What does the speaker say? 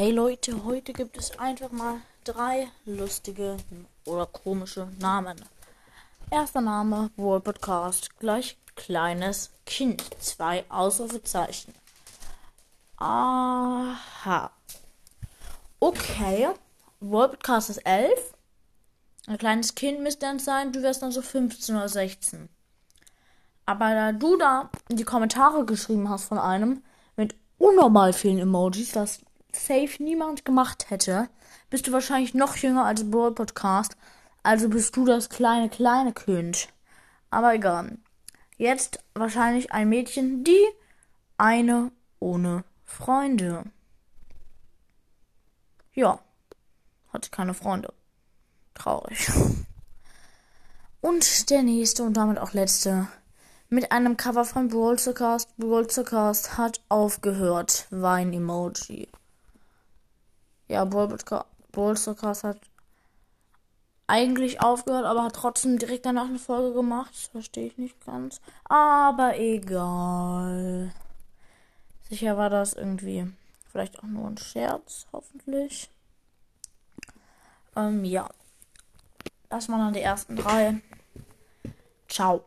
Hey Leute, heute gibt es einfach mal drei lustige oder komische Namen. Erster Name, World Podcast, gleich kleines Kind, zwei Ausrufezeichen. Aha. Okay, World Podcast ist elf. Ein kleines Kind müsste dann sein, du wärst dann so 15 oder 16. Aber da du da die Kommentare geschrieben hast von einem mit unnormal vielen Emojis, was safe niemand gemacht hätte, bist du wahrscheinlich noch jünger als Brawl Podcast. Also bist du das kleine, kleine Kind. Aber egal. Jetzt wahrscheinlich ein Mädchen, die eine ohne Freunde. Ja. Hat keine Freunde. Traurig. Und der nächste und damit auch letzte. Mit einem Cover von Brawl Cast. Brawl Cast hat aufgehört. Wein-Emoji. Ja, Brawl Stars hat eigentlich aufgehört, aber hat trotzdem direkt danach eine Folge gemacht. Das verstehe ich nicht ganz. Aber egal. Sicher war das irgendwie vielleicht auch nur ein Scherz, hoffentlich. Ähm, ja. Das waren dann die ersten drei. Ciao.